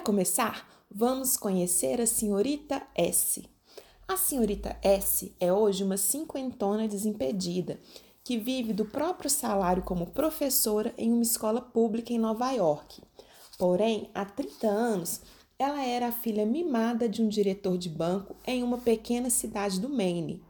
começar, vamos conhecer a senhorita S. A senhorita S é hoje uma cinquentona desimpedida que vive do próprio salário como professora em uma escola pública em Nova York. Porém, há 30 anos, ela era a filha mimada de um diretor de banco em uma pequena cidade do Maine.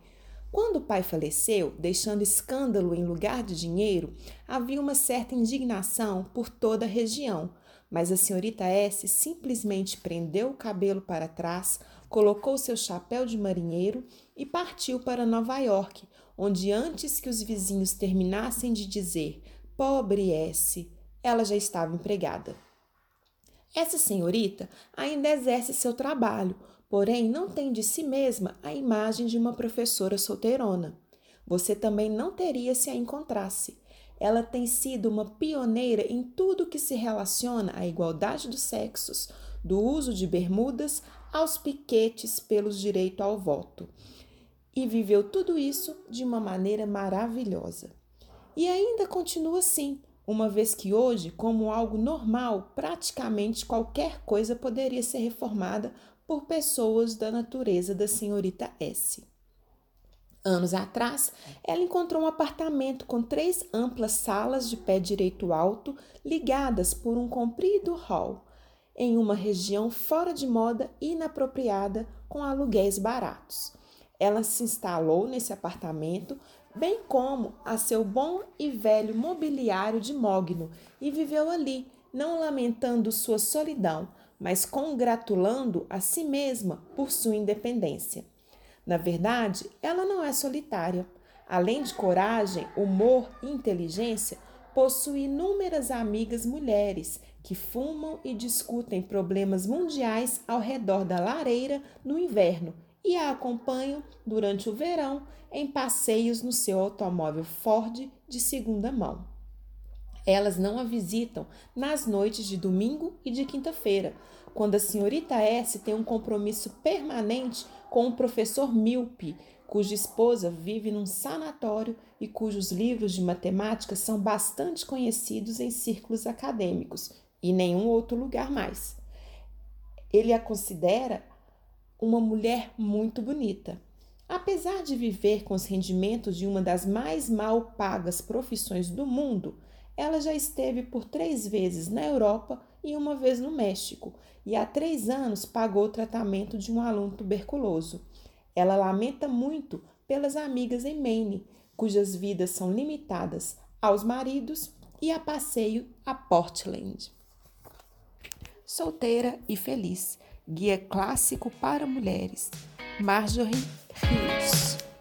Quando o pai faleceu, deixando escândalo em lugar de dinheiro, havia uma certa indignação por toda a região, mas a senhorita S simplesmente prendeu o cabelo para trás, colocou seu chapéu de marinheiro e partiu para Nova York, onde antes que os vizinhos terminassem de dizer pobre S, ela já estava empregada. Essa senhorita ainda exerce seu trabalho, porém não tem de si mesma a imagem de uma professora solteirona. Você também não teria se a encontrasse ela tem sido uma pioneira em tudo que se relaciona à igualdade dos sexos, do uso de bermudas aos piquetes pelos direito ao voto. E viveu tudo isso de uma maneira maravilhosa. E ainda continua assim, uma vez que hoje, como algo normal, praticamente qualquer coisa poderia ser reformada por pessoas da natureza da senhorita S. Anos atrás, ela encontrou um apartamento com três amplas salas de pé direito alto ligadas por um comprido hall, em uma região fora de moda e inapropriada com aluguéis baratos. Ela se instalou nesse apartamento, bem como a seu bom e velho mobiliário de mogno, e viveu ali, não lamentando sua solidão, mas congratulando a si mesma por sua independência. Na verdade, ela não é solitária. Além de coragem, humor e inteligência, possui inúmeras amigas mulheres que fumam e discutem problemas mundiais ao redor da lareira no inverno e a acompanham durante o verão em passeios no seu automóvel Ford de segunda mão. Elas não a visitam nas noites de domingo e de quinta-feira, quando a senhorita S tem um compromisso permanente com o professor Milpe, cuja esposa vive num sanatório e cujos livros de matemática são bastante conhecidos em círculos acadêmicos e nenhum outro lugar mais. Ele a considera uma mulher muito bonita. Apesar de viver com os rendimentos de uma das mais mal pagas profissões do mundo, ela já esteve por três vezes na Europa e uma vez no México, e há três anos pagou o tratamento de um aluno tuberculoso. Ela lamenta muito pelas amigas em Maine, cujas vidas são limitadas aos maridos e a passeio a Portland. Solteira e feliz, guia clássico para mulheres. Marjorie Rios.